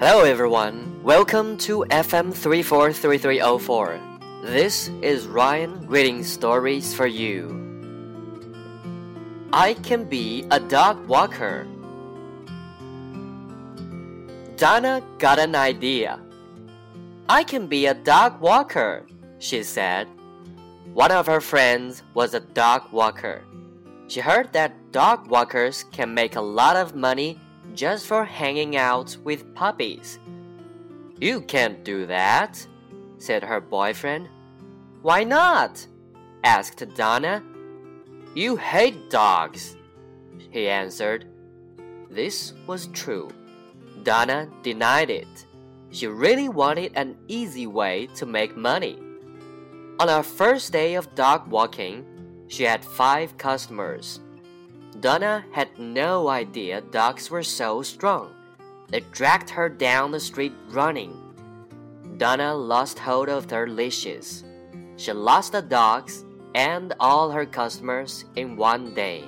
Hello, everyone. Welcome to FM 343304. This is Ryan reading stories for you. I can be a dog walker. Donna got an idea. I can be a dog walker, she said. One of her friends was a dog walker. She heard that dog walkers can make a lot of money just for hanging out with puppies. You can't do that, said her boyfriend. Why not? asked Donna. You hate dogs, he answered. This was true. Donna denied it. She really wanted an easy way to make money. On her first day of dog walking, she had five customers. Donna had no idea dogs were so strong. They dragged her down the street running. Donna lost hold of her leashes. She lost the dogs and all her customers in one day.